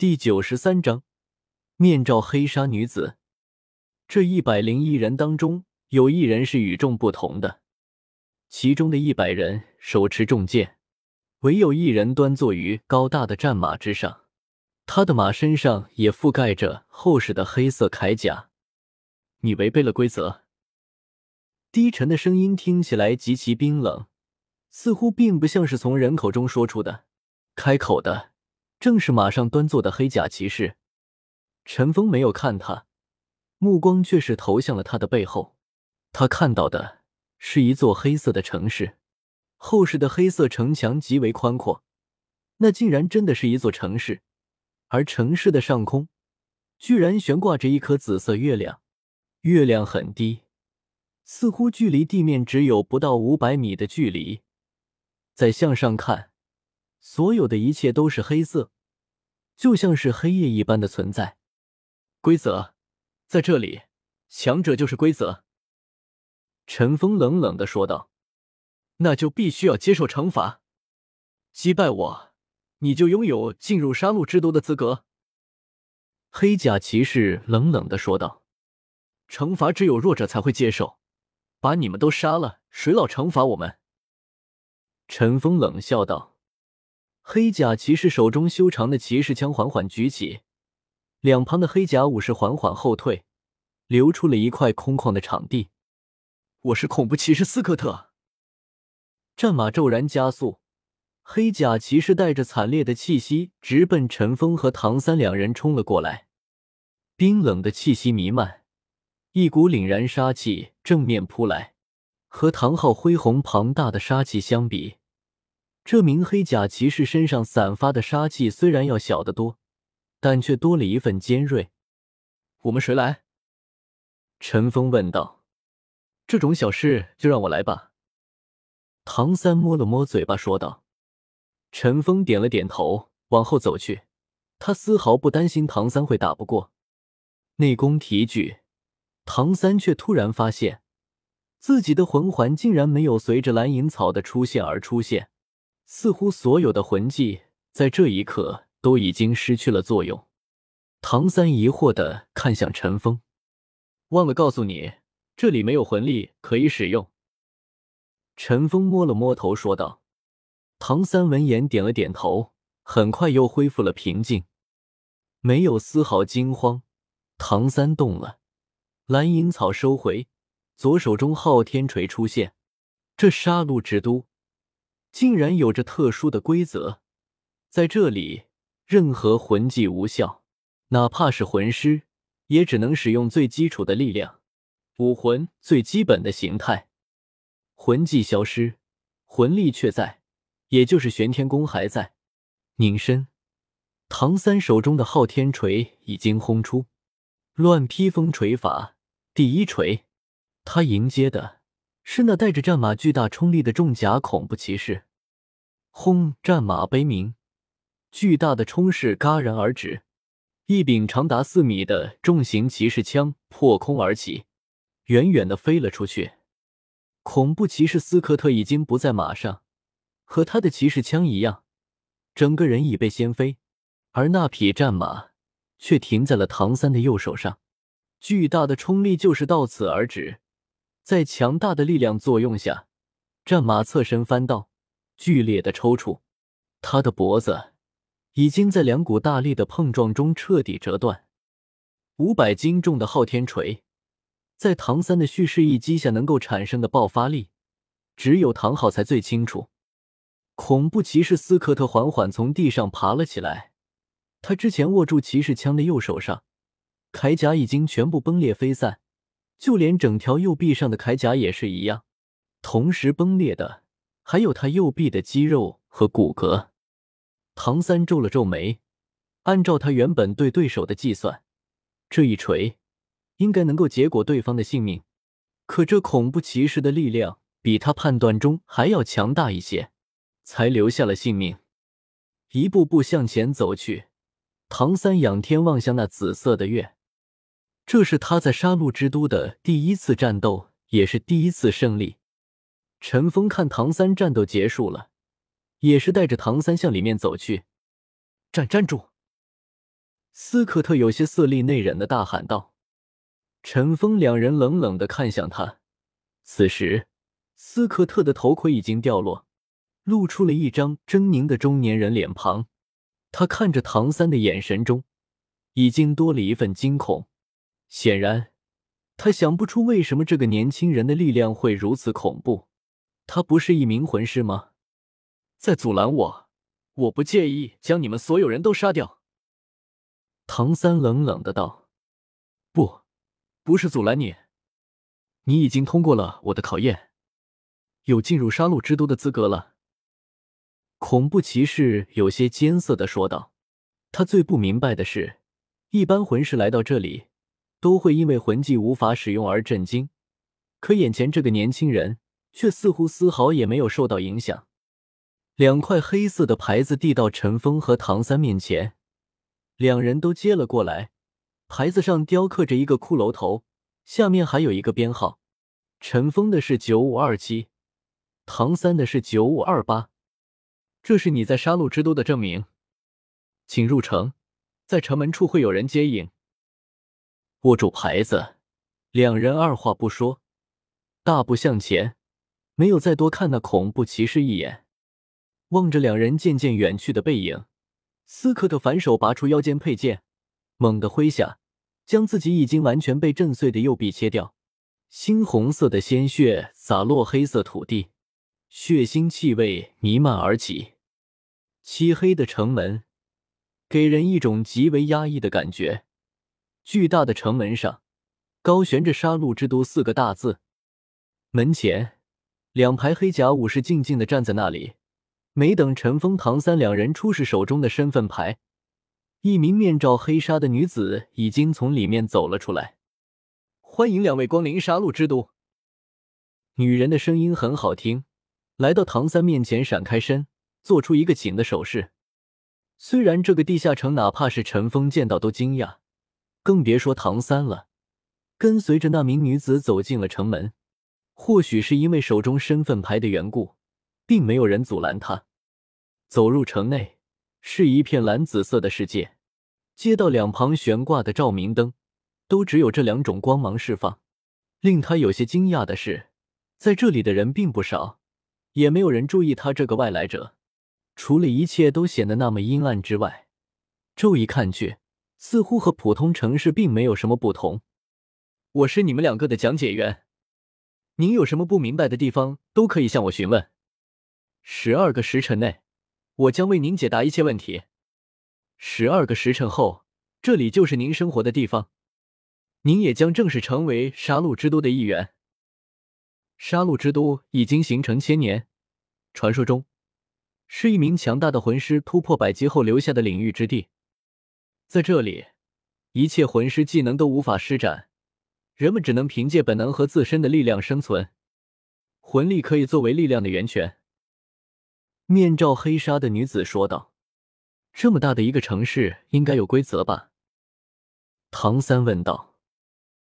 第九十三章，面罩黑纱女子。这一百零一人当中，有一人是与众不同的。其中的一百人手持重剑，唯有一人端坐于高大的战马之上，他的马身上也覆盖着厚实的黑色铠甲。你违背了规则。低沉的声音听起来极其冰冷，似乎并不像是从人口中说出的。开口的。正是马上端坐的黑甲骑士，陈峰没有看他，目光却是投向了他的背后。他看到的是一座黑色的城市，厚实的黑色城墙极为宽阔，那竟然真的是一座城市。而城市的上空，居然悬挂着一颗紫色月亮，月亮很低，似乎距离地面只有不到五百米的距离。再向上看。所有的一切都是黑色，就像是黑夜一般的存在。规则在这里，强者就是规则。陈峰冷冷的说道：“那就必须要接受惩罚。击败我，你就拥有进入杀戮之都的资格。”黑甲骑士冷冷的说道：“惩罚只有弱者才会接受，把你们都杀了，谁老惩罚我们？”陈峰冷笑道。黑甲骑士手中修长的骑士枪缓缓举起，两旁的黑甲武士缓缓后退，留出了一块空旷的场地。我是恐怖骑士斯科特。战马骤然加速，黑甲骑士带着惨烈的气息直奔陈峰和唐三两人冲了过来。冰冷的气息弥漫，一股凛然杀气正面扑来。和唐昊恢宏庞大的杀气相比。这名黑甲骑士身上散发的杀气虽然要小得多，但却多了一份尖锐。我们谁来？陈峰问道。这种小事就让我来吧。唐三摸了摸嘴巴说道。陈峰点了点头，往后走去。他丝毫不担心唐三会打不过。内功提举，唐三却突然发现，自己的魂环竟然没有随着蓝银草的出现而出现。似乎所有的魂技在这一刻都已经失去了作用。唐三疑惑的看向陈峰，忘了告诉你，这里没有魂力可以使用。陈峰摸了摸头说道。唐三闻言点了点头，很快又恢复了平静，没有丝毫惊慌。唐三动了，蓝银草收回，左手中昊天锤出现。这杀戮之都。竟然有着特殊的规则，在这里，任何魂技无效，哪怕是魂师，也只能使用最基础的力量，武魂最基本的形态。魂技消失，魂力却在，也就是玄天功还在。拧身，唐三手中的昊天锤已经轰出，乱披风锤法第一锤，他迎接的。是那带着战马巨大冲力的重甲恐怖骑士，轰！战马悲鸣，巨大的冲势戛然而止，一柄长达四米的重型骑士枪破空而起，远远的飞了出去。恐怖骑士斯科特已经不在马上，和他的骑士枪一样，整个人已被掀飞，而那匹战马却停在了唐三的右手上，巨大的冲力就是到此而止。在强大的力量作用下，战马侧身翻倒，剧烈的抽搐，他的脖子已经在两股大力的碰撞中彻底折断。五百斤重的昊天锤，在唐三的蓄势一击下能够产生的爆发力，只有唐昊才最清楚。恐怖骑士斯科特缓缓从地上爬了起来，他之前握住骑士枪的右手上，铠甲已经全部崩裂飞散。就连整条右臂上的铠甲也是一样，同时崩裂的还有他右臂的肌肉和骨骼。唐三皱了皱眉，按照他原本对对手的计算，这一锤应该能够结果对方的性命。可这恐怖骑士的力量比他判断中还要强大一些，才留下了性命。一步步向前走去，唐三仰天望向那紫色的月。这是他在杀戮之都的第一次战斗，也是第一次胜利。陈峰看唐三战斗结束了，也是带着唐三向里面走去。站站住！斯科特有些色厉内荏的大喊道。陈峰两人冷冷的看向他。此时，斯科特的头盔已经掉落，露出了一张狰狞的中年人脸庞。他看着唐三的眼神中，已经多了一份惊恐。显然，他想不出为什么这个年轻人的力量会如此恐怖。他不是一名魂师吗？在阻拦我，我不介意将你们所有人都杀掉。唐三冷冷的道：“不，不是阻拦你，你已经通过了我的考验，有进入杀戮之都的资格了。”恐怖骑士有些艰涩的说道：“他最不明白的是，一般魂师来到这里，都会因为魂技无法使用而震惊，可眼前这个年轻人却似乎丝毫也没有受到影响。”两块黑色的牌子递到陈峰和唐三面前。两人都接了过来，牌子上雕刻着一个骷髅头，下面还有一个编号。陈峰的是九五二七，唐三的是九五二八。这是你在杀戮之都的证明，请入城，在城门处会有人接应。握住牌子，两人二话不说，大步向前，没有再多看那恐怖骑士一眼。望着两人渐渐远去的背影。斯科特反手拔出腰间佩剑，猛地挥下，将自己已经完全被震碎的右臂切掉。猩红色的鲜血洒落黑色土地，血腥气味弥漫而起。漆黑的城门给人一种极为压抑的感觉。巨大的城门上高悬着“杀戮之都”四个大字。门前，两排黑甲武士静静的站在那里。没等陈峰、唐三两人出示手中的身份牌，一名面罩黑纱的女子已经从里面走了出来。欢迎两位光临杀戮之都。女人的声音很好听，来到唐三面前，闪开身，做出一个请的手势。虽然这个地下城，哪怕是陈峰见到都惊讶，更别说唐三了。跟随着那名女子走进了城门，或许是因为手中身份牌的缘故。并没有人阻拦他走入城内，是一片蓝紫色的世界。街道两旁悬挂的照明灯，都只有这两种光芒释放。令他有些惊讶的是，在这里的人并不少，也没有人注意他这个外来者。除了一切都显得那么阴暗之外，骤一看去，似乎和普通城市并没有什么不同。我是你们两个的讲解员，您有什么不明白的地方，都可以向我询问。十二个时辰内，我将为您解答一切问题。十二个时辰后，这里就是您生活的地方，您也将正式成为杀戮之都的一员。杀戮之都已经形成千年，传说中是一名强大的魂师突破百级后留下的领域之地。在这里，一切魂师技能都无法施展，人们只能凭借本能和自身的力量生存。魂力可以作为力量的源泉。面罩黑纱的女子说道：“这么大的一个城市，应该有规则吧？”唐三问道。